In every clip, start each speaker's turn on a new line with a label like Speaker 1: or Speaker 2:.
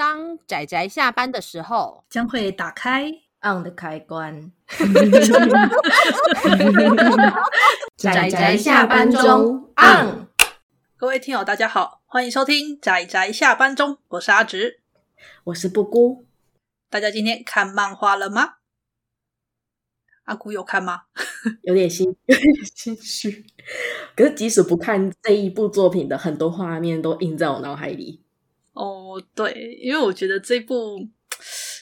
Speaker 1: 当仔仔下班的时候，
Speaker 2: 将会打开
Speaker 3: on 的开关。
Speaker 1: 仔仔下班中 on。
Speaker 2: 各位听友，大家好，欢迎收听仔仔下班中，我是阿直，
Speaker 3: 我是布姑。
Speaker 2: 大家今天看漫画了吗？阿姑有看吗？
Speaker 3: 有点心，有点心虚。可是即使不看这一部作品的很多画面，都印在我脑海里。
Speaker 2: 哦，对，因为我觉得这部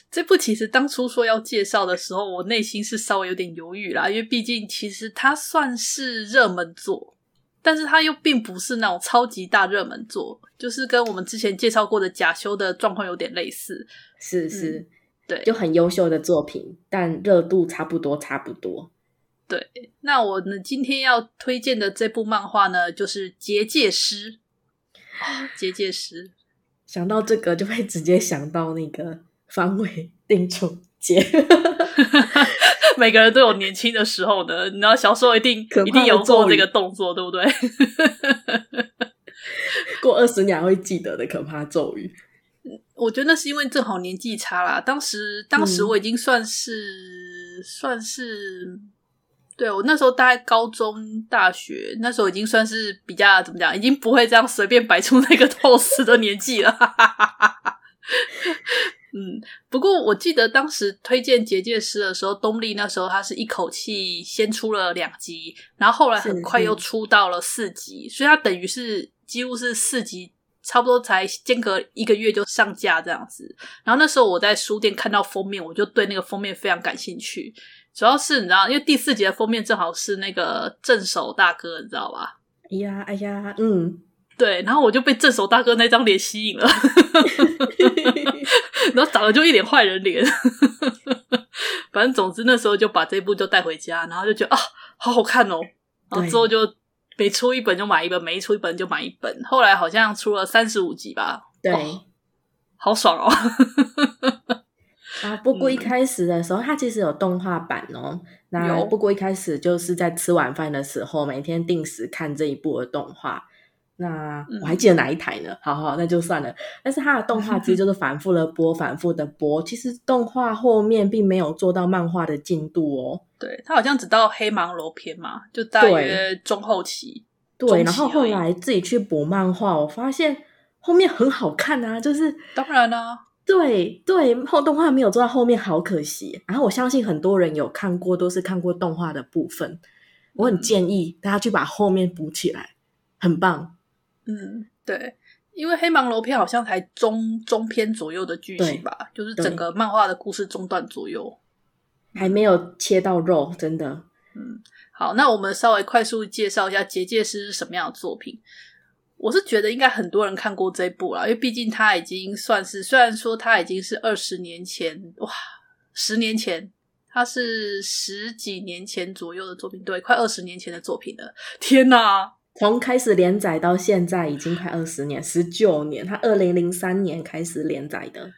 Speaker 2: 这部其实当初说要介绍的时候，我内心是稍微有点犹豫啦，因为毕竟其实它算是热门作，但是它又并不是那种超级大热门作，就是跟我们之前介绍过的假修的状况有点类似。
Speaker 3: 是是，
Speaker 2: 嗯、对，
Speaker 3: 就很优秀的作品，但热度差不多，差不多。
Speaker 2: 对，那我呢今天要推荐的这部漫画呢，就是《结界师》啊，《结界师》。
Speaker 3: 想到这个，就会直接想到那个方为定出结。
Speaker 2: 每个人都有年轻的时候的，你知道小时候一定一定有做这个动作，对不对？
Speaker 3: 过二十年还会记得的可怕咒语。
Speaker 2: 我觉得那是因为正好年纪差啦。当时，当时我已经算是、嗯、算是。对，我那时候大概高中、大学，那时候已经算是比较怎么讲，已经不会这样随便摆出那个 pose 的年纪了。嗯，不过我记得当时推荐《结界师》的时候，东立那时候他是一口气先出了两集，然后后来很快又出到了四集，所以他等于是几乎是四集，差不多才间隔一个月就上架这样子。然后那时候我在书店看到封面，我就对那个封面非常感兴趣。主要是你知道，因为第四集的封面正好是那个镇守大哥，你知道吧？
Speaker 3: 哎呀，哎呀，嗯，
Speaker 2: 对，然后我就被镇守大哥那张脸吸引了，然后长得就一脸坏人脸，反正总之那时候就把这部就带回家，然后就觉得啊，好好看哦，然后之后就每出一本就买一本，每一出一本就买一本，后来好像出了三十五集吧，
Speaker 3: 对，
Speaker 2: 哦，好爽哦。
Speaker 3: 啊，不过一开始的时候，它其实有动画版哦。那不过一开始就是在吃晚饭的时候，每天定时看这一部的动画。那我还记得哪一台呢？好好，那就算了。但是它的动画其实 就是反复的播，反复的播。其实动画后面并没有做到漫画的进度哦。
Speaker 2: 对，它好像只到黑芒楼篇嘛，就大约中后期。
Speaker 3: 对，对，然后后来自己去补漫画，我发现后面很好看啊，就是
Speaker 2: 当然啦、啊。
Speaker 3: 对对，后动画没有做到后面，好可惜。然后我相信很多人有看过，都是看过动画的部分。我很建议大家去把后面补起来，很棒。
Speaker 2: 嗯，对，因为黑芒楼片好像才中中篇左右的剧情吧，就是整个漫画的故事中段左右，
Speaker 3: 还没有切到肉，真的。
Speaker 2: 嗯，好，那我们稍微快速介绍一下《结界师》是什么样的作品。我是觉得应该很多人看过这部了，因为毕竟它已经算是，虽然说它已经是二十年前，哇，十年前，它是十几年前左右的作品，对，快二十年前的作品了。天哪，
Speaker 3: 从开始连载到现在已经快二十年，十九年，它二零零三年开始连载的。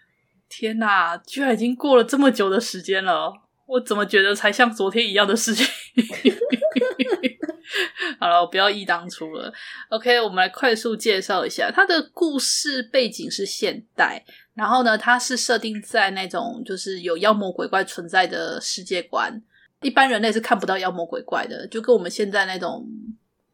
Speaker 2: 天哪，居然已经过了这么久的时间了，我怎么觉得才像昨天一样的事情？好了，我不要忆当初了。OK，我们来快速介绍一下它的故事背景是现代，然后呢，它是设定在那种就是有妖魔鬼怪存在的世界观，一般人类是看不到妖魔鬼怪的，就跟我们现在那种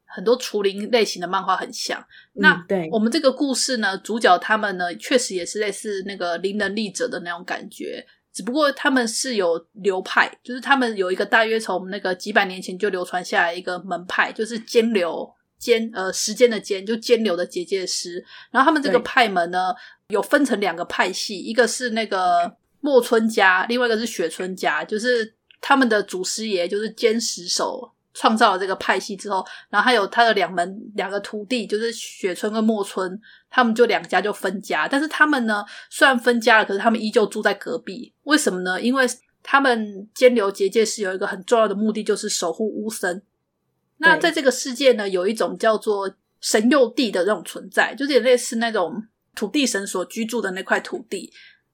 Speaker 2: 很多除灵类型的漫画很像。
Speaker 3: 嗯、
Speaker 2: 那
Speaker 3: 对
Speaker 2: 我们这个故事呢，主角他们呢，确实也是类似那个灵能力者的那种感觉。只不过他们是有流派，就是他们有一个大约从那个几百年前就流传下来一个门派，就是间流间呃时间的间就间流的结界师。然后他们这个派门呢，有分成两个派系，一个是那个墨村家，另外一个是雪村家，就是他们的祖师爷就是间石守。创造了这个派系之后，然后还有他的两门两个徒弟，就是雪村跟墨村，他们就两家就分家。但是他们呢，虽然分家了，可是他们依旧住在隔壁。为什么呢？因为他们间流结界是有一个很重要的目的，就是守护巫森。那在这个世界呢，有一种叫做神佑地的这种存在，就是也类似那种土地神所居住的那块土地。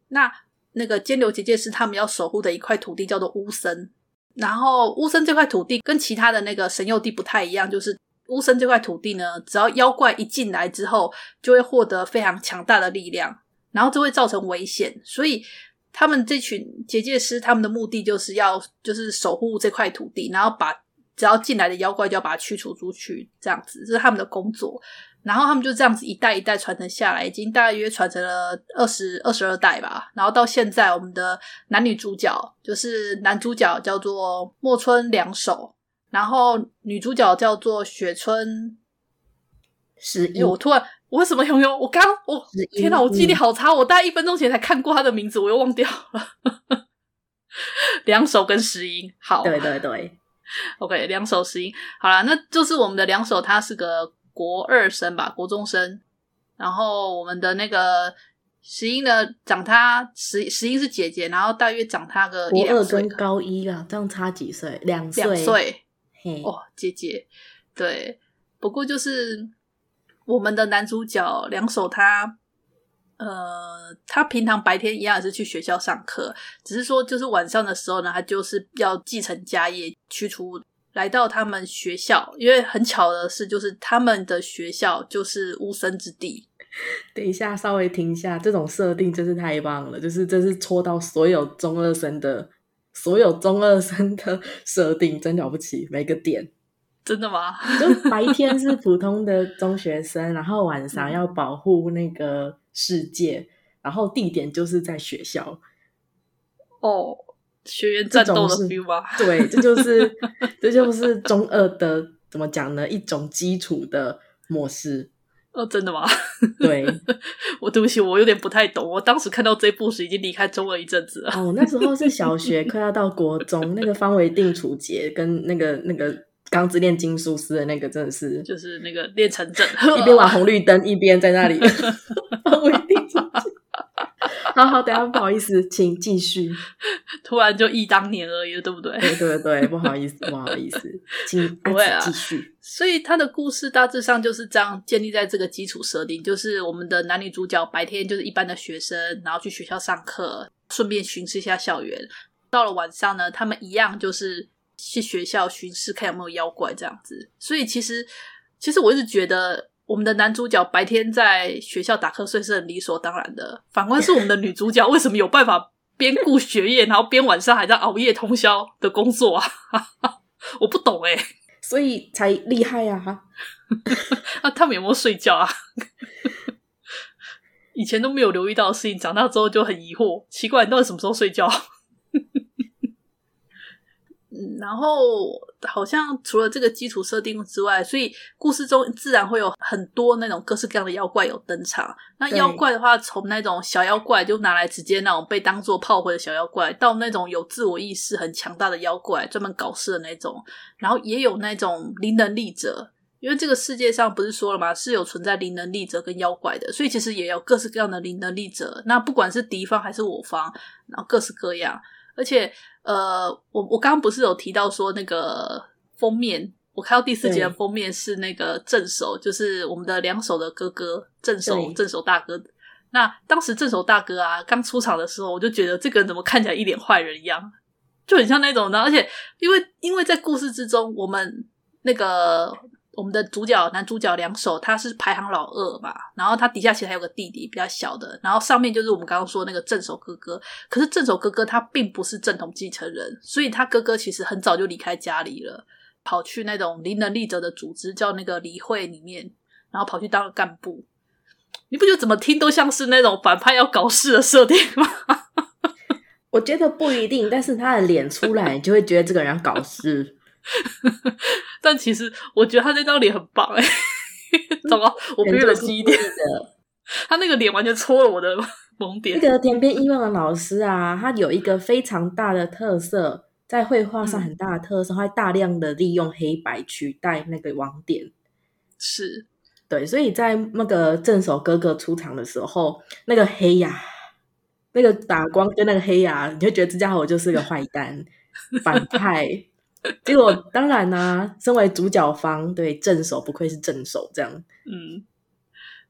Speaker 2: 那那个间流结界是他们要守护的一块土地，叫做巫森。然后乌森这块土地跟其他的那个神佑地不太一样，就是乌森这块土地呢，只要妖怪一进来之后，就会获得非常强大的力量。然后这会造成危险，所以他们这群结界师他们的目的就是要就是守护这块土地，然后把只要进来的妖怪就要把它驱除出去，这样子这是他们的工作。然后他们就这样子一代一代传承下来，已经大约传承了二十二十二代吧。然后到现在，我们的男女主角就是男主角叫做墨村良守，然后女主角叫做雪村
Speaker 3: 十一。
Speaker 2: 我突然，我为什么拥有？我刚我天哪，我记忆力好差，我大概一分钟前才看过他的名字，我又忘掉了。两手跟石英，好，
Speaker 3: 对对对
Speaker 2: ，OK，两手石英，好了，那就是我们的两手，他是个。国二生吧，国中生。然后我们的那个石英呢，长他石石英是姐姐，然后大约长他个一两岁。
Speaker 3: 国二跟高一啊，这样差几岁？两岁。
Speaker 2: 两岁。
Speaker 3: 嘿，
Speaker 2: 哦，姐姐。对，不过就是我们的男主角两手他，呃，他平常白天一样也是去学校上课，只是说就是晚上的时候呢，他就是要继承家业，驱除。来到他们学校，因为很巧的是，就是他们的学校就是巫生之地。
Speaker 3: 等一下，稍微停一下，这种设定真是太棒了，就是这是戳到所有中二生的，所有中二生的设定，真了不起，每个点。
Speaker 2: 真的吗？
Speaker 3: 就白天是普通的中学生，然后晚上要保护那个世界，然后地点就是在学校。
Speaker 2: 哦。学员战斗的 feel 吗？
Speaker 3: 对，这就是这就是中二的怎么讲呢？一种基础的模式。
Speaker 2: 哦，真的吗？
Speaker 3: 对，
Speaker 2: 我对不起，我有点不太懂。我当时看到这部时已经离开中二一阵子了。
Speaker 3: 哦，那时候是小学，快要到国中，那个方为定处决跟那个那个刚之炼金术师的那个真的是，
Speaker 2: 就是那个练成阵，
Speaker 3: 一边玩红绿灯，一边在那里 方为定。好好，等下不好意思，请继续。
Speaker 2: 突然就忆当年而已了，对不对？
Speaker 3: 对对对，不好意思，不好意思，请 不会啊，继续。
Speaker 2: 所以他的故事大致上就是这样建立在这个基础设定，就是我们的男女主角白天就是一般的学生，然后去学校上课，顺便巡视一下校园。到了晚上呢，他们一样就是去学校巡视，看有没有妖怪这样子。所以其实，其实我一直觉得。我们的男主角白天在学校打瞌睡是很理所当然的，反观是我们的女主角，为什么有办法边顾学业，然后边晚上还在熬夜通宵的工作啊？我不懂诶，
Speaker 3: 所以才厉害啊！
Speaker 2: 那 他们有没有睡觉啊？以前都没有留意到的事情，长大之后就很疑惑，奇怪，你到底什么时候睡觉？嗯，然后好像除了这个基础设定之外，所以故事中自然会有很多那种各式各样的妖怪有登场。那妖怪的话，从那种小妖怪就拿来直接那种被当做炮灰的小妖怪，到那种有自我意识很强大的妖怪，专门搞事的那种。然后也有那种灵能力者，因为这个世界上不是说了吗？是有存在灵能力者跟妖怪的，所以其实也有各式各样的灵能力者。那不管是敌方还是我方，然后各式各样，而且。呃，我我刚刚不是有提到说那个封面，我看到第四集的封面是那个正守，就是我们的两手的哥哥正守，正守大哥。那当时正守大哥啊刚出场的时候，我就觉得这个人怎么看起来一脸坏人一样，就很像那种的。而且因为因为在故事之中，我们那个。我们的主角男主角良守，他是排行老二嘛，然后他底下其实还有个弟弟比较小的，然后上面就是我们刚刚说那个正手哥哥。可是正手哥哥他并不是正统继承人，所以他哥哥其实很早就离开家里了，跑去那种离能力者的组织叫那个理会里面，然后跑去当了干部。你不觉得怎么听都像是那种反派要搞事的设定吗？
Speaker 3: 我觉得不一定，但是他的脸出来，你就会觉得这个人要搞事。
Speaker 2: 但其实我觉得他那张脸很棒哎，糟糕，我别冷静一点。他那个脸完全戳了我的萌点。
Speaker 3: 那个田边一望的老师啊，他有一个非常大的特色，在绘画上很大的特色，他大量的利用黑白取代那个网点。
Speaker 2: 是，
Speaker 3: 对，所以在那个正手哥哥出场的时候，那个黑呀，那个打光跟那个黑呀，你就觉得这家伙就是个坏蛋反派。结果当然呢、啊，身为主角方，对正手不愧是正手，这样，
Speaker 2: 嗯，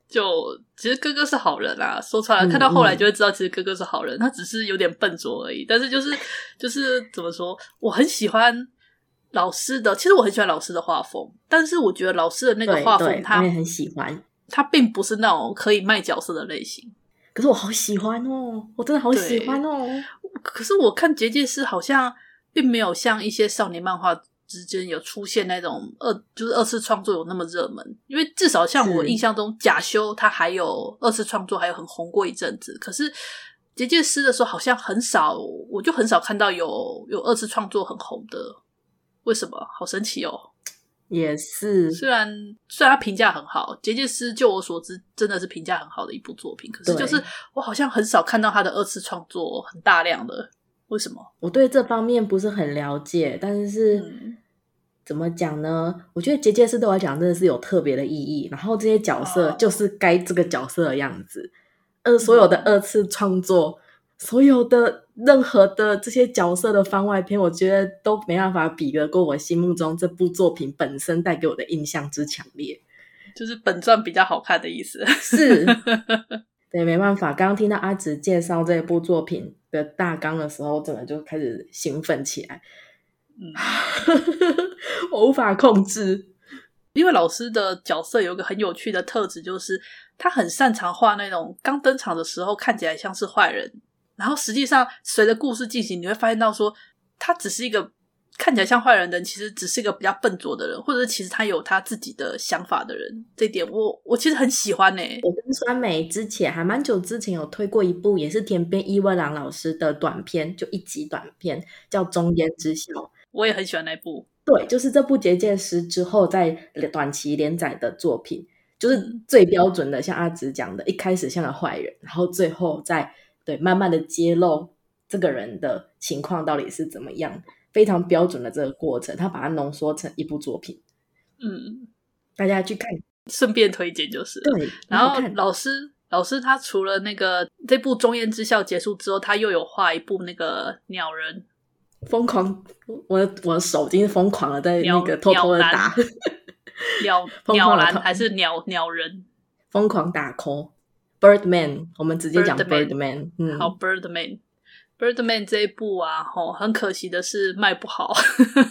Speaker 2: 就其实哥哥是好人啊，说出来看到后来就会知道，其实哥哥是好人，他只是有点笨拙而已。但是就是就是怎么说，我很喜欢老师的，其实我很喜欢老师的画风，但是我觉得老师的那个画风他，他
Speaker 3: 也很喜欢，
Speaker 2: 他并不是那种可以卖角色的类型。
Speaker 3: 可是我好喜欢哦，我真的好喜欢哦。
Speaker 2: 可是我看结界师好像并没有像一些少年漫画之间有出现那种二就是二次创作有那么热门，因为至少像我印象中，假修他还有二次创作，还有很红过一阵子。可是结界师的时候好像很少，我就很少看到有有二次创作很红的。为什么？好神奇哦！
Speaker 3: 也是，
Speaker 2: 虽然虽然他评价很好，《结界师》就我所知真的是评价很好的一部作品，可是就是我好像很少看到他的二次创作很大量的，为什么？
Speaker 3: 我对这方面不是很了解，但是、嗯、怎么讲呢？我觉得《结界师》对我来讲真的是有特别的意义，然后这些角色就是该这个角色的样子，二、哦、所有的二次创作。嗯所有的任何的这些角色的番外篇，我觉得都没办法比得过我心目中这部作品本身带给我的印象之强烈。
Speaker 2: 就是本传比较好看的意思。
Speaker 3: 是，对，没办法。刚刚听到阿紫介绍这部作品的大纲的时候，我整个就开始兴奋起来。嗯，我无法控制，
Speaker 2: 因为老师的角色有一个很有趣的特质，就是他很擅长画那种刚登场的时候看起来像是坏人。然后实际上，随着故事进行，你会发现到说，他只是一个看起来像坏人的人，其实只是一个比较笨拙的人，或者是其实他有他自己的想法的人。这一点我我其实很喜欢呢、欸。
Speaker 3: 我跟酸梅之前还蛮久之前有推过一部，也是田边一卫郎老师的短片，就一集短片叫《中间之笑》，
Speaker 2: 我也很喜欢那部。
Speaker 3: 对，就是这部结界师之后在短期连载的作品，就是最标准的，像阿紫讲的，一开始像个坏人，然后最后再。对，慢慢的揭露这个人的情况到底是怎么样，非常标准的这个过程，他把它浓缩成一部作品。
Speaker 2: 嗯，
Speaker 3: 大家去看，
Speaker 2: 顺便推荐就是。
Speaker 3: 对，
Speaker 2: 然后老师老师他除了那个这部《中烟之笑》结束之后，他又有画一部那个鸟人，
Speaker 3: 疯狂，我我的手已经疯狂了，在那个偷偷的打
Speaker 2: 鸟鸟男 还是鸟鸟人，
Speaker 3: 疯狂打 call。Birdman，我们直接讲 Birdman。Birdman，嗯，
Speaker 2: 好，Birdman，Birdman 这一部啊，吼，很可惜的是卖不好。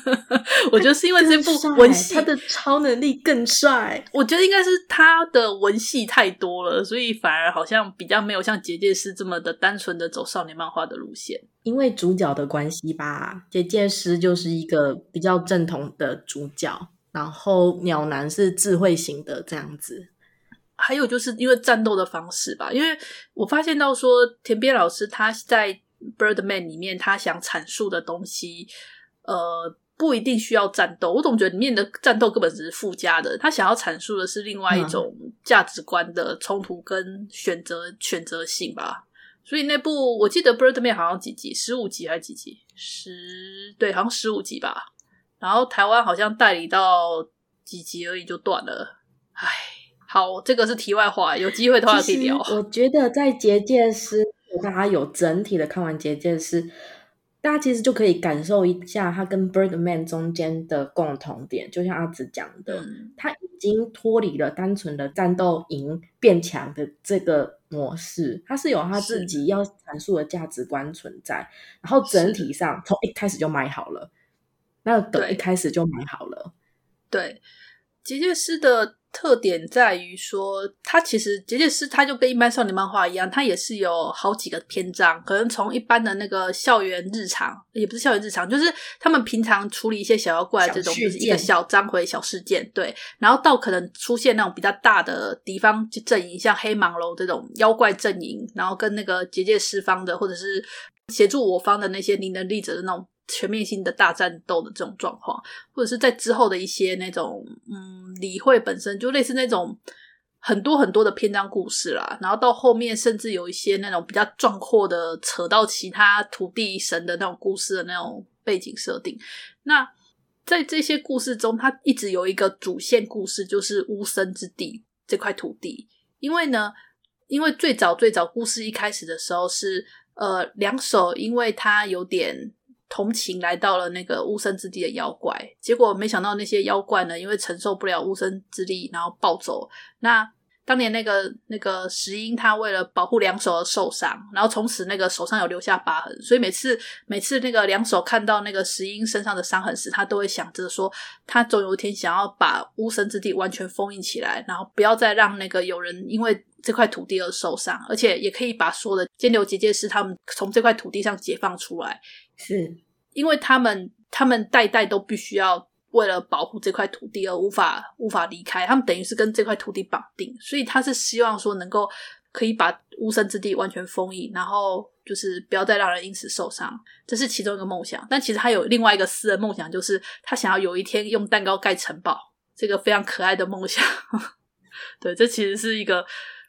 Speaker 2: 我觉得是因为这部文戏，
Speaker 3: 他的超能力更帅。
Speaker 2: 我觉得应该是他的文戏太多了，所以反而好像比较没有像结界师这么的单纯的走少年漫画的路线。
Speaker 3: 因为主角的关系吧，结界师就是一个比较正统的主角，然后鸟男是智慧型的这样子。
Speaker 2: 还有就是因为战斗的方式吧，因为我发现到说田边老师他在《Birdman》里面他想阐述的东西，呃，不一定需要战斗。我总觉得里面的战斗根本只是附加的，他想要阐述的是另外一种价值观的冲突跟选择、嗯、选择性吧。所以那部我记得《Birdman》好像几集，十五集还是几集？十，对，好像十五集吧。然后台湾好像代理到几集而已就断了，唉。好，这个是题外话，有机会的话可以聊。
Speaker 3: 我觉得在结界师，大家有整体的看完结界师，大家其实就可以感受一下他跟 Birdman 中间的共同点。就像阿紫讲的，嗯、他已经脱离了单纯的战斗赢变强的这个模式，他是有他自己要阐述的价值观存在。然后整体上从一开始就买好了，那等一开始就买好了。
Speaker 2: 对，结界师的。特点在于说，它其实结界师，它就跟一般少年漫画一样，它也是有好几个篇章，可能从一般的那个校园日常，也不是校园日常，就是他们平常处理一些小妖怪这种，就是一个小章回小事件，对，然后到可能出现那种比较大的敌方阵营，像黑蟒楼这种妖怪阵营，然后跟那个结界师方的，或者是协助我方的那些灵能力者的那种。全面性的大战斗的这种状况，或者是在之后的一些那种，嗯，理会本身就类似那种很多很多的篇章故事啦，然后到后面甚至有一些那种比较壮阔的，扯到其他土地神的那种故事的那种背景设定。那在这些故事中，它一直有一个主线故事，就是乌森之地这块土地。因为呢，因为最早最早故事一开始的时候是，呃，两手，因为他有点。同情来到了那个乌森之地的妖怪，结果没想到那些妖怪呢，因为承受不了乌森之力，然后暴走。那当年那个那个石英，他为了保护两手而受伤，然后从此那个手上有留下疤痕。所以每次每次那个两手看到那个石英身上的伤痕时，他都会想着说，他总有一天想要把乌森之地完全封印起来，然后不要再让那个有人因为这块土地而受伤，而且也可以把所有的间流结界师他们从这块土地上解放出来。
Speaker 3: 是
Speaker 2: 因为他们他们代代都必须要为了保护这块土地而无法无法离开，他们等于是跟这块土地绑定，所以他是希望说能够可以把乌森之地完全封印，然后就是不要再让人因此受伤，这是其中一个梦想。但其实他有另外一个私人梦想，就是他想要有一天用蛋糕盖城堡，这个非常可爱的梦想。对，这其实是一个。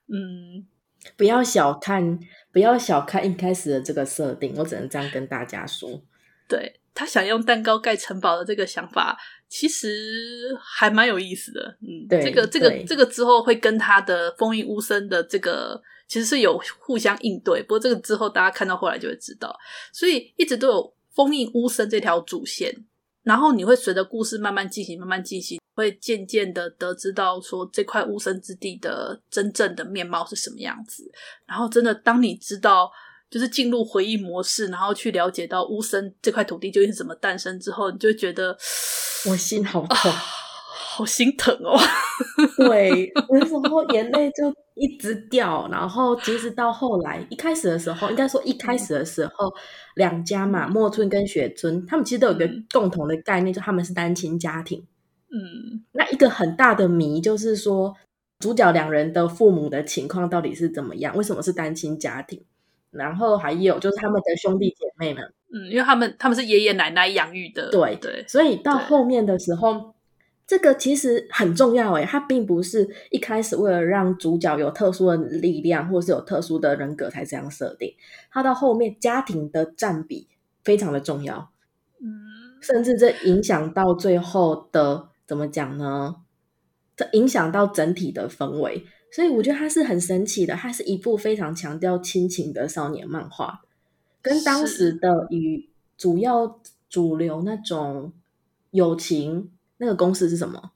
Speaker 2: 嗯，
Speaker 3: 不要小看，不要小看一开始的这个设定，我只能这样跟大家说。
Speaker 2: 对，他想用蛋糕盖城堡的这个想法，其实还蛮有意思的。嗯，
Speaker 3: 对，
Speaker 2: 这个这个这个之后会跟他的封印巫森的这个其实是有互相应对，不过这个之后大家看到后来就会知道，所以一直都有封印巫森这条主线。然后你会随着故事慢慢进行，慢慢进行，会渐渐的得知到说这块巫生之地的真正的面貌是什么样子。然后真的，当你知道，就是进入回忆模式，然后去了解到乌森这块土地究竟是怎么诞生之后，你就会觉得
Speaker 3: 我心好痛。啊
Speaker 2: 好心疼哦，
Speaker 3: 对，那时候眼泪就一直掉，然后其实到后来，一开始的时候，应该说一开始的时候，两家嘛，墨村跟雪村，他们其实都有一个共同的概念，就他们是单亲家庭。嗯，那一个很大的谜就是说，主角两人的父母的情况到底是怎么样？为什么是单亲家庭？然后还有就是他们的兄弟姐妹们，
Speaker 2: 嗯，因为他们他们是爷爷奶奶养育的，
Speaker 3: 对对，所以到后面的时候。这个其实很重要诶，它并不是一开始为了让主角有特殊的力量，或是有特殊的人格才这样设定。它到后面家庭的占比非常的重要，嗯，甚至这影响到最后的怎么讲呢？这影响到整体的氛围，所以我觉得它是很神奇的。它是一部非常强调亲情的少年漫画，跟当时的与主要主流那种友情。那个公式是什么？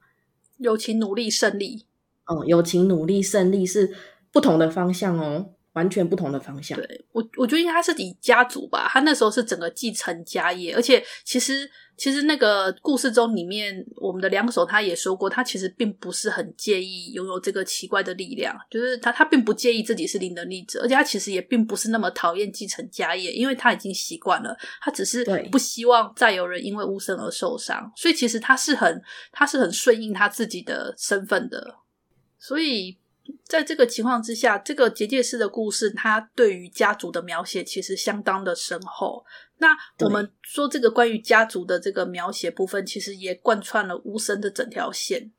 Speaker 2: 友情努力胜利。
Speaker 3: 哦，友情努力胜利是不同的方向哦，完全不同的方向。
Speaker 2: 对，我，我觉得他是以家族吧，他那时候是整个继承家业，而且其实。其实那个故事中里面，我们的两手他也说过，他其实并不是很介意拥有这个奇怪的力量，就是他他并不介意自己是灵能力者，而且他其实也并不是那么讨厌继承家业，因为他已经习惯了，他只是不希望再有人因为巫神而受伤，所以其实他是很他是很顺应他自己的身份的，所以。在这个情况之下，这个结界师的故事，他对于家族的描写其实相当的深厚。那我们说这个关于家族的这个描写部分，其实也贯穿了乌森的整条线。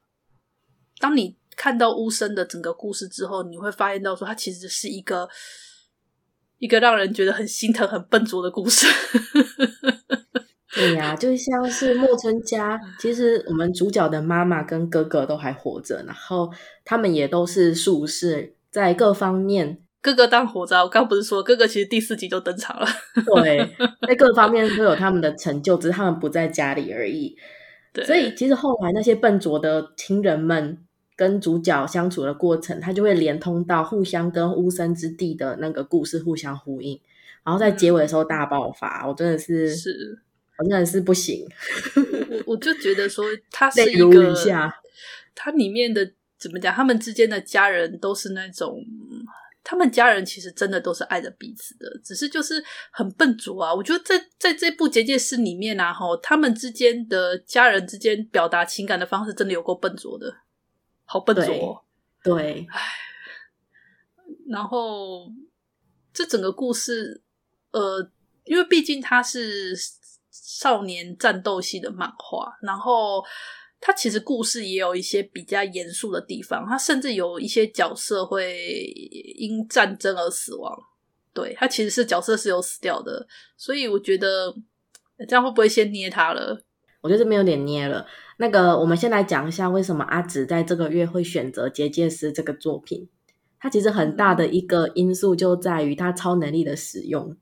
Speaker 2: 当你看到乌森的整个故事之后，你会发现到说，他其实是一个一个让人觉得很心疼、很笨拙的故事。
Speaker 3: 对呀、啊，就像是莫村家，其实我们主角的妈妈跟哥哥都还活着，然后他们也都是术士，在各方面，
Speaker 2: 哥哥当活着。我刚不是说哥哥其实第四集就登场了，
Speaker 3: 对，在各方面都有他们的成就，只是他们不在家里而已。对，所以其实后来那些笨拙的亲人们跟主角相处的过程，他就会连通到互相跟乌森之地的那个故事互相呼应，然后在结尾的时候大爆发，我真的是是。我真的是不行，
Speaker 2: 我我就觉得说他是一个，一他里面的怎么讲？他们之间的家人都是那种，他们家人其实真的都是爱着彼此的，只是就是很笨拙啊。我觉得在在这部结界师里面啊，齁，他们之间的家人之间表达情感的方式真的有够笨拙的，好笨拙。
Speaker 3: 对，唉，
Speaker 2: 然后这整个故事，呃，因为毕竟他是。少年战斗系的漫画，然后它其实故事也有一些比较严肃的地方，它甚至有一些角色会因战争而死亡。对，它其实是角色是有死掉的，所以我觉得这样会不会先捏他了？
Speaker 3: 我觉得这边有点捏了。那个，我们先来讲一下为什么阿紫在这个月会选择《结界师》这个作品。它其实很大的一个因素就在于它超能力的使用。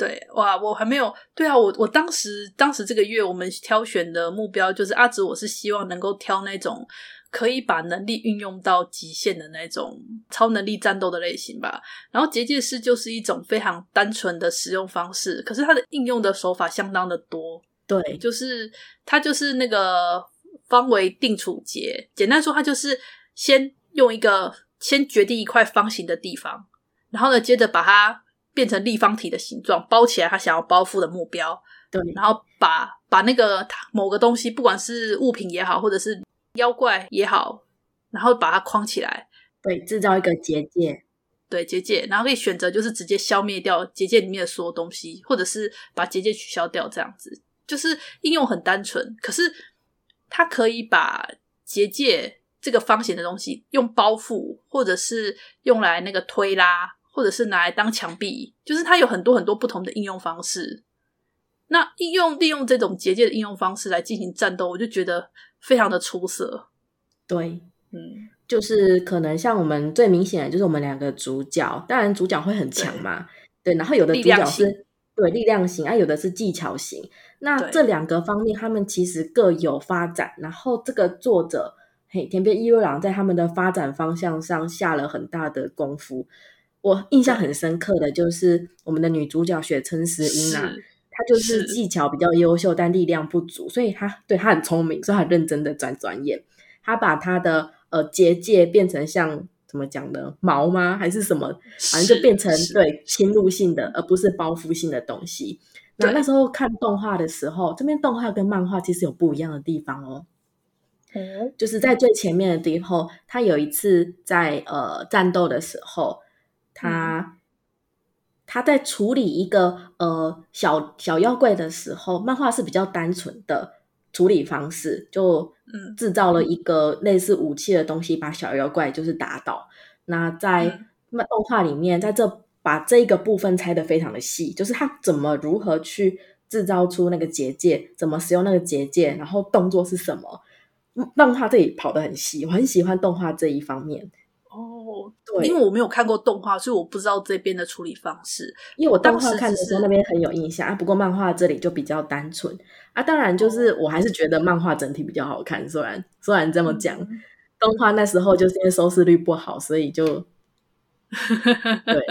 Speaker 2: 对，哇，我还没有对啊，我我当时当时这个月我们挑选的目标就是阿紫，我是希望能够挑那种可以把能力运用到极限的那种超能力战斗的类型吧。然后结界师就是一种非常单纯的使用方式，可是它的应用的手法相当的多。
Speaker 3: 对，
Speaker 2: 就是它就是那个方为定处结，简单说，它就是先用一个先决定一块方形的地方，然后呢，接着把它变成立方体的形状，包起来他想要包覆的目标。
Speaker 3: 对，
Speaker 2: 然后把把那个某个东西，不管是物品也好，或者是妖怪也好，然后把它框起来。
Speaker 3: 对，制造一个结界。
Speaker 2: 对，结界，然后可以选择就是直接消灭掉结界里面的所有东西，或者是把结界取消掉，这样子。就是应用很单纯，可是它可以把结界这个方形的东西用包覆，或者是用来那个推拉，或者是拿来当墙壁，就是它有很多很多不同的应用方式。那应用利用这种结界的应用方式来进行战斗，我就觉得非常的出色。
Speaker 3: 对，嗯，就是可能像我们最明显的就是我们两个主角，当然主角会很强嘛，对，对，然后有的主角是。对，力量型啊，有的是技巧型。那这两个方面，他们其实各有发展。然后这个作者嘿，田边一路郎在他们的发展方向上下了很大的功夫。我印象很深刻的就是我们的女主角雪村石英啊，她就是技巧比较优秀，但力量不足，所以她对她很聪明，所以她很认真的转转眼，她把她的呃结界变成像。怎么讲呢？毛吗？还是什么？反正就变成对侵入性的，而不是包覆性的东西。那那时候看动画的时候，这边动画跟漫画其实有不一样的地方哦。嗯，就是在最前面的地方，他有一次在呃战斗的时候，他、嗯、他在处理一个呃小小妖怪的时候，漫画是比较单纯的。处理方式就嗯制造了一个类似武器的东西，把小妖怪就是打倒。那在那动画里面，在这把这个部分拆的非常的细，就是他怎么如何去制造出那个结界，怎么使用那个结界，然后动作是什么，漫画这里跑得很细。我很喜欢动画这一方面。
Speaker 2: 因为我没有看过动画，所以我不知道这边的处理方式。
Speaker 3: 因为我当时看的时候，那边很有印象啊。不过漫画这里就比较单纯啊。当然，就是我还是觉得漫画整体比较好看。虽然虽然这么讲，嗯、动画那时候就是因为收视率不好，所以就 对。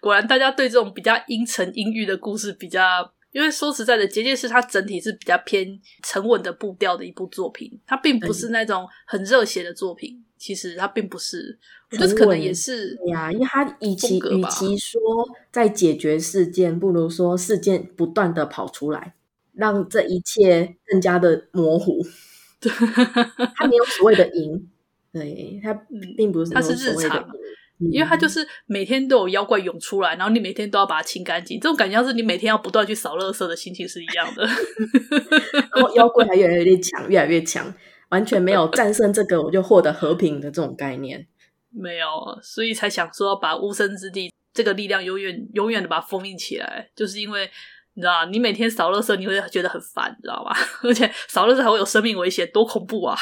Speaker 2: 果然，大家对这种比较阴沉阴郁的故事比较。因为说实在的，《结界师》它整体是比较偏沉稳的步调的一部作品，它并不是那种很热血的作品。其实它并不是，就是可能也是
Speaker 3: 呀，因为它与其与其说在解决事件，不如说事件不断的跑出来，让这一切更加的模糊。它没有所谓的赢，对，它并不是，
Speaker 2: 它是日常。因为它就是每天都有妖怪涌出来，然后你每天都要把它清干净，这种感觉像是你每天要不断去扫垃圾的心情是一样的。
Speaker 3: 然后妖怪还越来越强，越来越强，完全没有战胜这个我就获得和平的这种概念。
Speaker 2: 没有，所以才想说要把无生之地这个力量永远永远的把它封印起来，就是因为你知道你每天扫垃圾你会觉得很烦，你知道吗？而且扫垃圾还会有生命危险，多恐怖啊！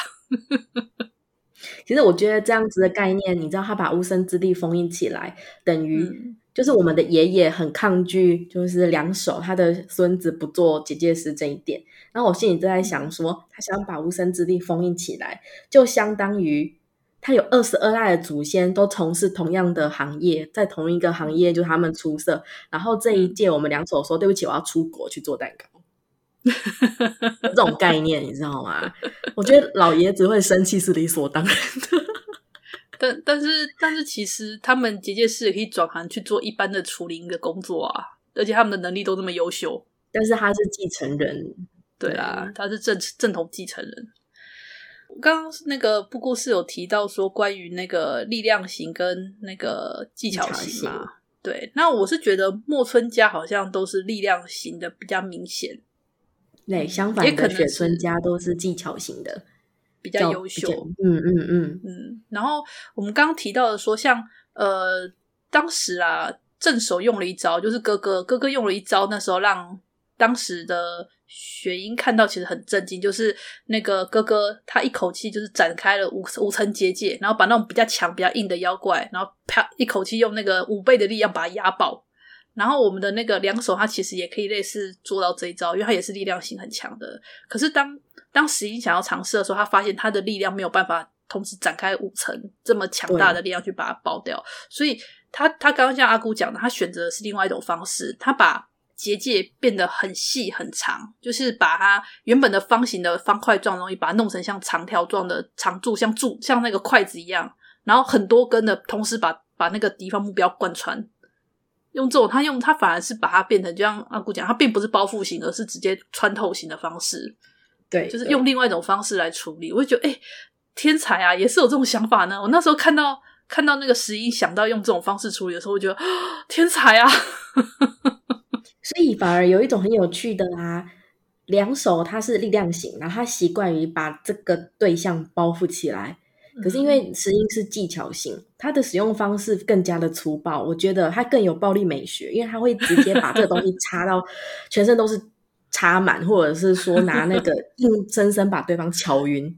Speaker 3: 其实我觉得这样子的概念，你知道，他把无生之地封印起来，等于就是我们的爷爷很抗拒，就是两手他的孙子不做结界师这一点。然后我心里就在想说，他想把无生之地封印起来，就相当于他有二十二代的祖先都从事同样的行业，在同一个行业就他们出色。然后这一届我们两手说对不起，我要出国去做蛋糕。这种概念你知道吗？我觉得老爷子会生气是理所当然的。
Speaker 2: 但但是但是，其实他们结界师也可以转行去做一般的除灵的工作啊，而且他们的能力都这么优秀。
Speaker 3: 但是他是继承人，
Speaker 2: 对啊，他是正正统继承人。刚刚那个布故事有提到说，关于那个力量型跟那个技巧型嘛，对。那我是觉得莫村家好像都是力量型的比较明显。
Speaker 3: 对，相反的，雪村家都是技巧型的，
Speaker 2: 比较优秀。
Speaker 3: 嗯嗯嗯
Speaker 2: 嗯。然后我们刚刚提到的说，像呃，当时啊，正手用了一招，就是哥哥哥哥用了一招，那时候让当时的雪英看到，其实很震惊，就是那个哥哥他一口气就是展开了五五层结界，然后把那种比较强、比较硬的妖怪，然后啪一口气用那个五倍的力量把它压爆。然后我们的那个两手，它其实也可以类似做到这一招，因为它也是力量型很强的。可是当当石英想要尝试的时候，他发现他的力量没有办法同时展开五层这么强大的力量去把它爆掉，所以他他刚刚像阿姑讲的，他选择的是另外一种方式，他把结界变得很细很长，就是把它原本的方形的方块状东西，把它弄成像长条状的长柱，像柱像那个筷子一样。然后很多根的同时把把那个敌方目标贯穿。用这种，他用他反而是把它变成，就像阿姑讲，他并不是包覆型，而是直接穿透型的方式。
Speaker 3: 对，
Speaker 2: 就是用另外一种方式来处理。我就觉得，哎、欸，天才啊，也是有这种想法呢。我那时候看到看到那个十一想到用这种方式处理的时候，我觉得 天才啊。
Speaker 3: 所以反而有一种很有趣的啊，两手他是力量型，然后他习惯于把这个对象包覆起来。可是因为石英是技巧性，它的使用方式更加的粗暴，我觉得它更有暴力美学，因为它会直接把这个东西插到全身都是插满，或者是说拿那个硬生生把对方敲晕。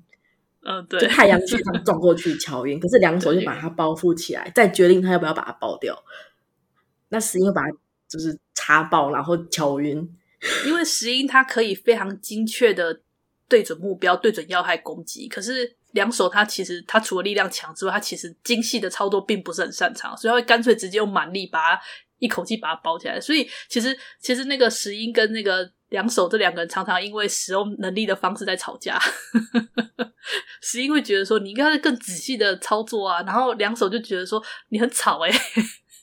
Speaker 2: 嗯，对，
Speaker 3: 就太阳穴上撞过去敲晕，可是两手就把它包覆起来，再决定他要不要把它爆掉。那石英把它就是插爆，然后敲晕，
Speaker 2: 因为石英它可以非常精确的对准目标、对准要害攻击，可是。两手，他其实他除了力量强之外，他其实精细的操作并不是很擅长，所以他会干脆直接用蛮力把它一口气把它包起来。所以其实其实那个石英跟那个两手这两个人常常因为使用能力的方式在吵架。石英会觉得说你应该是更仔细的操作啊，然后两手就觉得说你很吵诶、欸、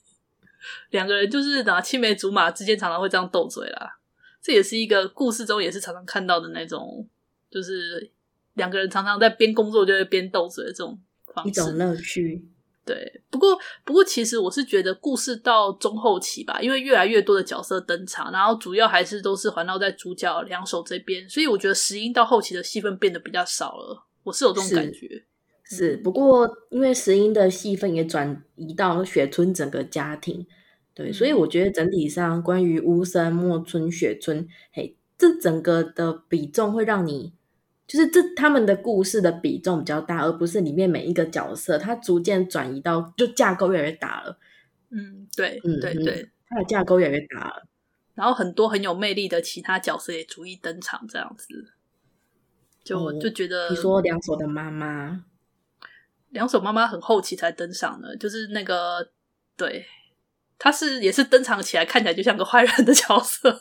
Speaker 2: 两个人就是拿青梅竹马之间常常会这样斗嘴啦。这也是一个故事中也是常常看到的那种，就是。两个人常常在边工作就会边斗嘴的这种方式，
Speaker 3: 一种乐趣。
Speaker 2: 对，不过不过，其实我是觉得故事到中后期吧，因为越来越多的角色登场，然后主要还是都是环绕在主角两手这边，所以我觉得石英到后期的戏份变得比较少了。我是有这种感觉。
Speaker 3: 是，是，不过因为石英的戏份也转移到雪村整个家庭，对，所以我觉得整体上关于乌森、莫村、雪村，嘿，这整个的比重会让你。就是这他们的故事的比重比较大，而不是里面每一个角色，它逐渐转移到就架构越来越大了。
Speaker 2: 嗯，对，嗯，对对，
Speaker 3: 它的架构越来越大了。
Speaker 2: 然后很多很有魅力的其他角色也逐一登场，这样子，就、哦、就觉得，
Speaker 3: 你说两手的妈妈，
Speaker 2: 两手妈妈很后期才登场的，就是那个对，他是也是登场起来看起来就像个坏人的角色。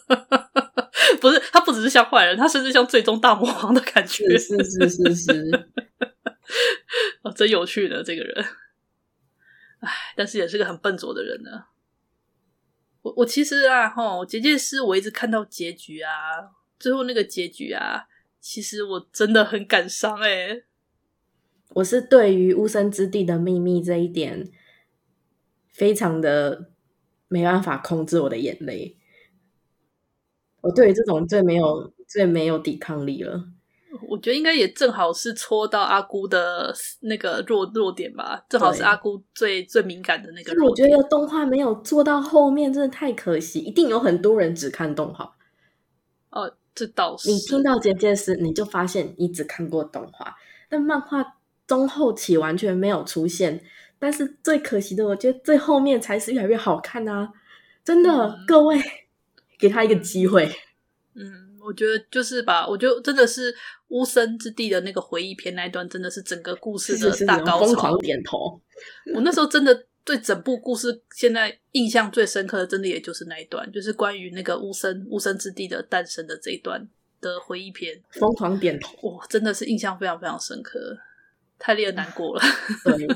Speaker 2: 不是，他不只是像坏人，他甚至像最终大魔王的感觉。
Speaker 3: 是是是是是，
Speaker 2: 哦，真有趣的这个人。唉，但是也是个很笨拙的人呢。我我其实啊，吼，结界师我一直看到结局啊，最后那个结局啊，其实我真的很感伤哎。
Speaker 3: 我是对于乌森之地的秘密这一点，非常的没办法控制我的眼泪。我对于这种最没有最没有抵抗力了。
Speaker 2: 我觉得应该也正好是戳到阿姑的那个弱弱点吧，正好是阿姑最最敏感的那个弱点。
Speaker 3: 我觉得动画没有做到后面，真的太可惜。一定有很多人只看动画。
Speaker 2: 哦，这倒是。
Speaker 3: 你听到结界时，你就发现你只看过动画，但漫画中后期完全没有出现。但是最可惜的，我觉得最后面才是越来越好看啊！真的，嗯、各位。给他一个机会，
Speaker 2: 嗯，我觉得就是吧，我觉得真的是乌森之地的那个回忆篇那一段，真的是整个故事的大高潮。
Speaker 3: 疯狂点头，
Speaker 2: 我那时候真的对整部故事现在印象最深刻的，真的也就是那一段，就是关于那个乌森乌森之地的诞生的这一段的回忆篇。
Speaker 3: 疯狂点头，
Speaker 2: 哇，真的是印象非常非常深刻。太令人难过了。
Speaker 3: 对，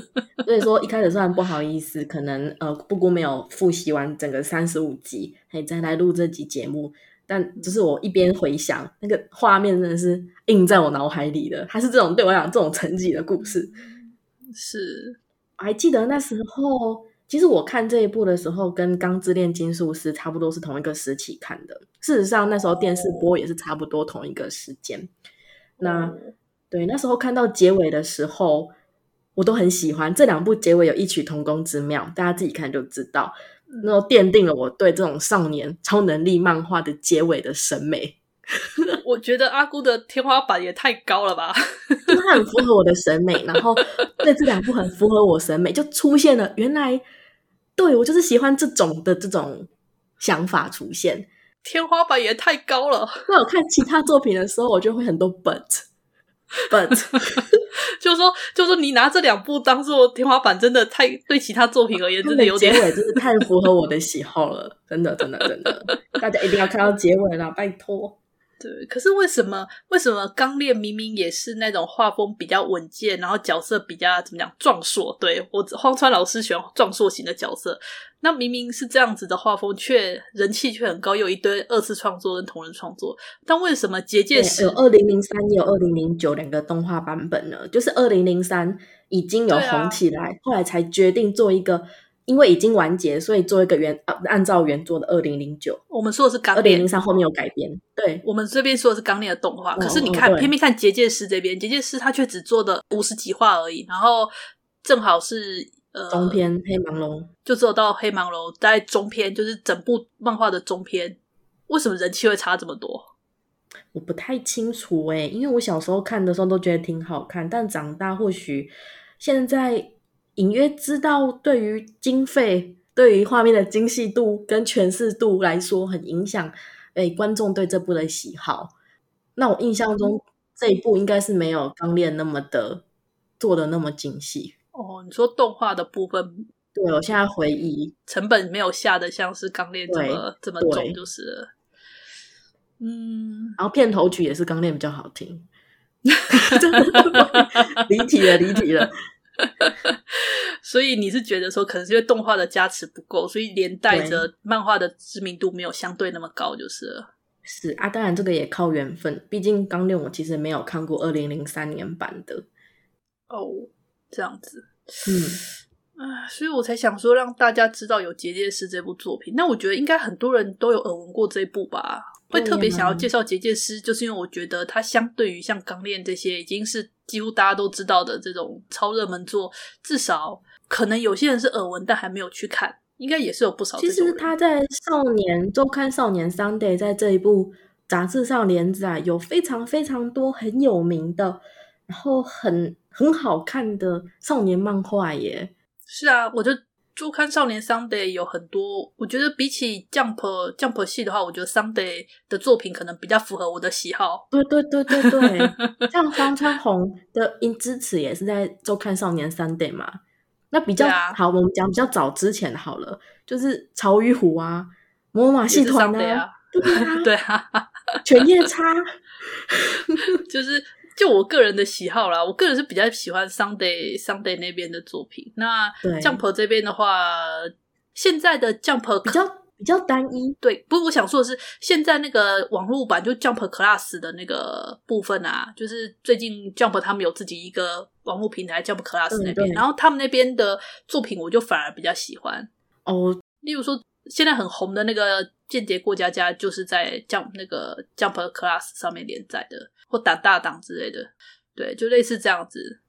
Speaker 3: 所以说一开始虽然不好意思，可能呃布谷没有复习完整个三十五集，还再来录这集节目，但就是我一边回想那个画面，真的是印在我脑海里的。它是这种对我来讲这种层级的故事，
Speaker 2: 是。
Speaker 3: 我还记得那时候，其实我看这一部的时候，跟《钢之炼金术师》差不多是同一个时期看的。事实上，那时候电视播也是差不多同一个时间。那。对，那时候看到结尾的时候，我都很喜欢这两部结尾有异曲同工之妙，大家自己看就知道。然后奠定了我对这种少年超能力漫画的结尾的审美。
Speaker 2: 我觉得阿姑的天花板也太高了吧，
Speaker 3: 它很符合我的审美。然后对这两部很符合我审美，就出现了原来对我就是喜欢这种的这种想法出现。
Speaker 2: 天花板也太高了。
Speaker 3: 那我看其他作品的时候，我就会很多 but。But，
Speaker 2: 就是说，就是说，你拿这两部当做天花板，真的太对其他作品而言，真的有点
Speaker 3: 结尾，真的太符合我的喜好了。真的，真的，真的，大家一定要看到结尾了，拜托。
Speaker 2: 对，可是为什么为什么钢炼明明也是那种画风比较稳健，然后角色比较怎么讲壮硕？对，我荒川老师喜欢壮硕型的角色，那明明是这样子的画风，却人气却很高，又有一堆二次创作跟同人创作，但为什么结界是
Speaker 3: 有二零零三也有二零零九两个动画版本呢？就是二零零三已经有红起来，啊、后来才决定做一个。因为已经完结，所以做一个原按照原作的二零零九。
Speaker 2: 我们说的是钢炼，
Speaker 3: 二零零三后面有改编。对，
Speaker 2: 我们这边说的是钢炼的动画。可是你看，偏偏看结界师这边，结界师他却只做的五十几话而已，然后正好是呃
Speaker 3: 中篇黑芒龙，
Speaker 2: 就只有到黑芒龙在中篇，就是整部漫画的中篇。为什么人气会差这么多？
Speaker 3: 我不太清楚哎，因为我小时候看的时候都觉得挺好看，但长大或许现在。隐约知道，对于经费、对于画面的精细度跟诠释度来说，很影响诶观众对这部的喜好。那我印象中这一部应该是没有《钢炼》那么的做的那么精细。
Speaker 2: 哦，你说动画的部分？
Speaker 3: 对，我现在回忆，
Speaker 2: 成本没有下的像是《钢炼》这么这么重，就是了。嗯，
Speaker 3: 然后片头曲也是《钢炼》比较好听。离题 了，离题了。
Speaker 2: 所以你是觉得说，可能是因为动画的加持不够，所以连带着漫画的知名度没有相对那么高，就是了。
Speaker 3: 是啊，当然这个也靠缘分，毕竟钢炼我其实没有看过二零零三年版的。
Speaker 2: 哦，这样子，
Speaker 3: 嗯
Speaker 2: 啊，所以我才想说让大家知道有《结界师》这部作品。那我觉得应该很多人都有耳闻过这一部吧？会特别想要介绍《结界师》，就是因为我觉得它相对于像《钢炼》这些已经是。几乎大家都知道的这种超热门作，至少可能有些人是耳闻，但还没有去看，应该也是有不少。
Speaker 3: 其实他在少年周刊《少年 Sunday》在这一部杂志上连载，有非常非常多很有名的，然后很很好看的少年漫画耶。
Speaker 2: 是啊，我就。周刊少年 Sunday 有很多，我觉得比起 Jump Jump 系的话，我觉得 Sunday 的作品可能比较符合我的喜好。
Speaker 3: 对对对对对，像荒川弘的《音之匙》也是在周刊少年 Sunday 嘛。那比较、啊、好，我们讲比较早之前好了，就是潮与虎啊，魔马戏团啊，啊，对啊，
Speaker 2: 对啊，
Speaker 3: 犬夜叉，
Speaker 2: 就是。就我个人的喜好啦，我个人是比较喜欢 Sunday Sunday 那边的作品。那 Jump 这边的话，现在的 Jump
Speaker 3: 比较比较单一。
Speaker 2: 对，不过我想说的是，现在那个网络版就 Jump Class 的那个部分啊，就是最近 Jump 他们有自己一个网络平台 Jump Class 那边，然后他们那边的作品我就反而比较喜欢
Speaker 3: 哦。
Speaker 2: 例如说，现在很红的那个《间谍过家家》，就是在 Jump 那个 Jump Class 上面连载的。或打大档之类的，对，就类似这样子。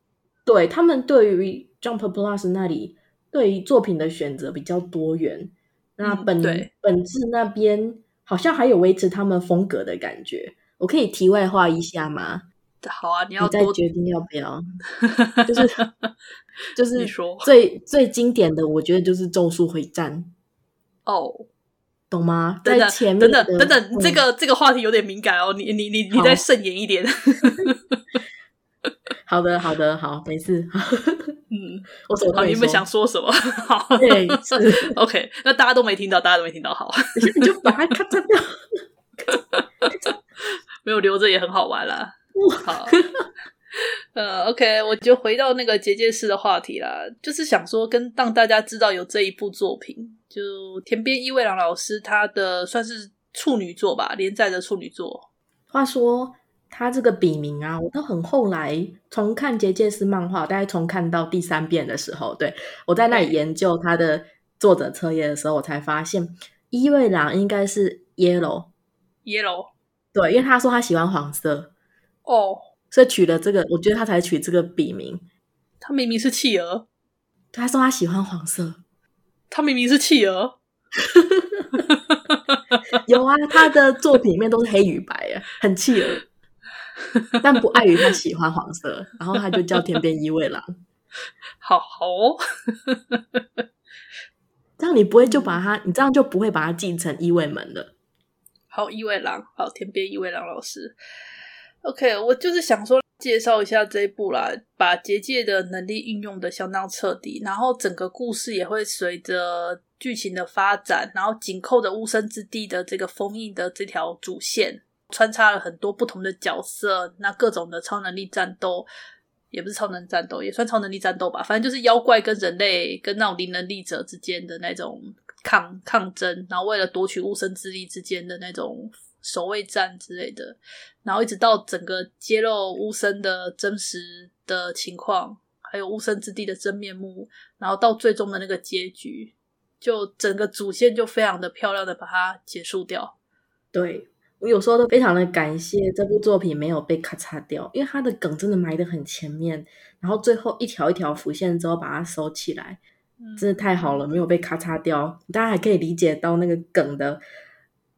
Speaker 3: 对，他们对于 Jump Plus 那里，对于作品的选择比较多元。那本、嗯、本质那边好像还有维持他们风格的感觉。我可以题外话一下吗？
Speaker 2: 好啊，你要
Speaker 3: 你再决定要不要。就是 就是
Speaker 2: 说
Speaker 3: 最最经典的，我觉得就是《咒术回战》
Speaker 2: 哦。
Speaker 3: 懂吗？
Speaker 2: 等等
Speaker 3: 在前面
Speaker 2: 等等等等，嗯、这个这个话题有点敏感哦，你你你你再慎言一点。
Speaker 3: 好的好的好，没事。
Speaker 2: 嗯，
Speaker 3: 我说
Speaker 2: 好，你们想说什么？好，
Speaker 3: 对，是
Speaker 2: OK。那大家都没听到，大家都没听到，好，
Speaker 3: 你就把它咔嚓掉。
Speaker 2: 没有留着也很好玩啦。好，呃，OK，我就回到那个结界式的话题啦，就是想说跟让大家知道有这一部作品。就田边一卫郎老师，他的算是处女作吧，连载的处女作。
Speaker 3: 话说他这个笔名啊，我都很后来重看《结界师》漫画，大概重看到第三遍的时候，对，我在那里研究他的作者册页的时候，我才发现一卫郎应该是 Yellow，Yellow，对，因为他说他喜欢黄色
Speaker 2: 哦，oh.
Speaker 3: 所以取了这个，我觉得他才取这个笔名。
Speaker 2: 他明明是企鹅，
Speaker 3: 他说他喜欢黄色。
Speaker 2: 他明明是企鹅，
Speaker 3: 有啊，他的作品里面都是黑与白啊，很企鹅，但不碍于他喜欢黄色，然后他就叫天边一位郎，
Speaker 2: 好好哦，
Speaker 3: 这样你不会就把他，你这样就不会把他记成一位门了。
Speaker 2: 好，一位郎，好，天边一位郎老师，OK，我就是想说。介绍一下这一部啦，把结界的能力运用的相当彻底，然后整个故事也会随着剧情的发展，然后紧扣着巫生之地的这个封印的这条主线，穿插了很多不同的角色，那各种的超能力战斗，也不是超能战斗，也算超能力战斗吧。反正就是妖怪跟人类跟那种灵能力者之间的那种抗抗争，然后为了夺取巫生之力之间的那种守卫战之类的，然后一直到整个揭露巫生的真实的情况，还有巫生之地的真面目，然后到最终的那个结局，就整个主线就非常的漂亮的把它结束掉。
Speaker 3: 对，我有时候都非常的感谢这部作品没有被咔嚓掉，因为它的梗真的埋得很前面，然后最后一条一条浮现之后把它收起来，真的太好了，没有被咔嚓掉，大家还可以理解到那个梗的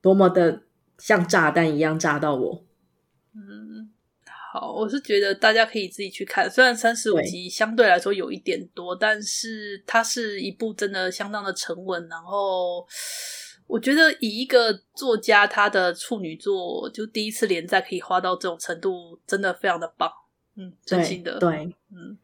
Speaker 3: 多么的像炸弹一样炸到我。
Speaker 2: 嗯，好，我是觉得大家可以自己去看，虽然三十五集相对来说有一点多，但是它是一部真的相当的沉稳，然后。我觉得以一个作家他的处女作就第一次连载可以画到这种程度，真的非常的棒。嗯，真心的，
Speaker 3: 对，嗯，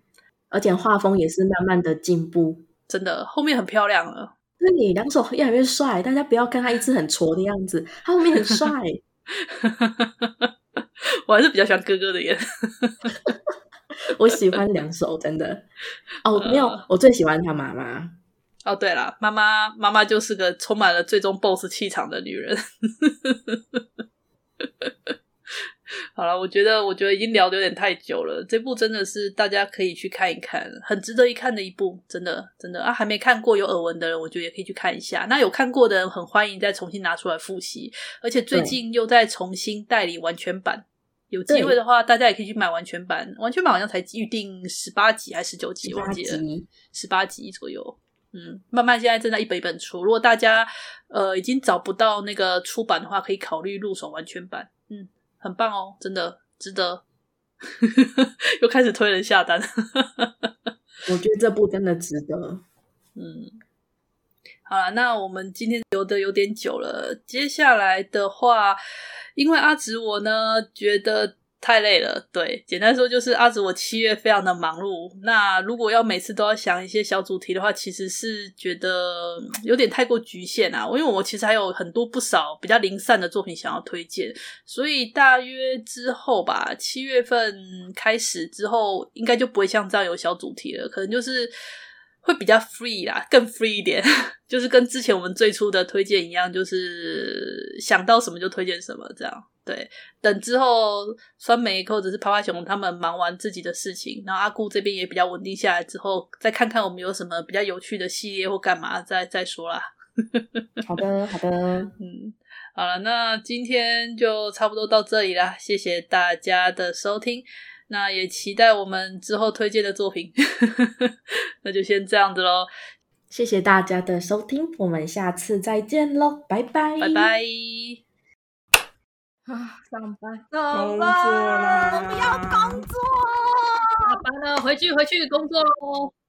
Speaker 3: 而且画风也是慢慢的进步，
Speaker 2: 真的后面很漂亮了。
Speaker 3: 那你两手越来越帅，大家不要看他一直很挫的样子，他后面很帅。
Speaker 2: 我还是比较喜欢哥哥的颜，
Speaker 3: 我喜欢两手，真的。哦，没有，我最喜欢他妈妈。
Speaker 2: 哦，对了，妈妈妈妈就是个充满了最终 BOSS 气场的女人。好了，我觉得我觉得已经聊的有点太久了，这部真的是大家可以去看一看，很值得一看的一部，真的真的啊！还没看过有耳闻的人，我觉得也可以去看一下。那有看过的人，很欢迎再重新拿出来复习，而且最近又在重新代理完全版，有机会的话，大家也可以去买完全版。完全版好像才预定十八集还是十九集，忘记了十八集左右。嗯，慢慢现在正在一本一本出。如果大家呃已经找不到那个出版的话，可以考虑入手完全版。嗯，很棒哦，真的值得。又开始推人下单。
Speaker 3: 我觉得这部真的值得。
Speaker 2: 嗯，好了，那我们今天留的有点久了。接下来的话，因为阿直我呢觉得。太累了，对，简单说就是阿紫，我七月非常的忙碌。那如果要每次都要想一些小主题的话，其实是觉得有点太过局限啊。因为我其实还有很多不少比较零散的作品想要推荐，所以大约之后吧，七月份开始之后，应该就不会像这样有小主题了，可能就是。会比较 free 啦，更 free 一点，就是跟之前我们最初的推荐一样，就是想到什么就推荐什么这样。对，等之后酸梅或者是趴趴熊他们忙完自己的事情，然后阿顾这边也比较稳定下来之后，再看看我们有什么比较有趣的系列或干嘛，再再说啦。
Speaker 3: 好的，好的，
Speaker 2: 嗯，好了，那今天就差不多到这里啦，谢谢大家的收听。那也期待我们之后推荐的作品，那就先这样子喽。
Speaker 3: 谢谢大家的收听，我们下次再见喽，拜拜，
Speaker 2: 拜拜。
Speaker 1: 啊，上班，
Speaker 2: 上班，
Speaker 1: 工作啦，不要工作，
Speaker 2: 下班了，回去，回去工作喽。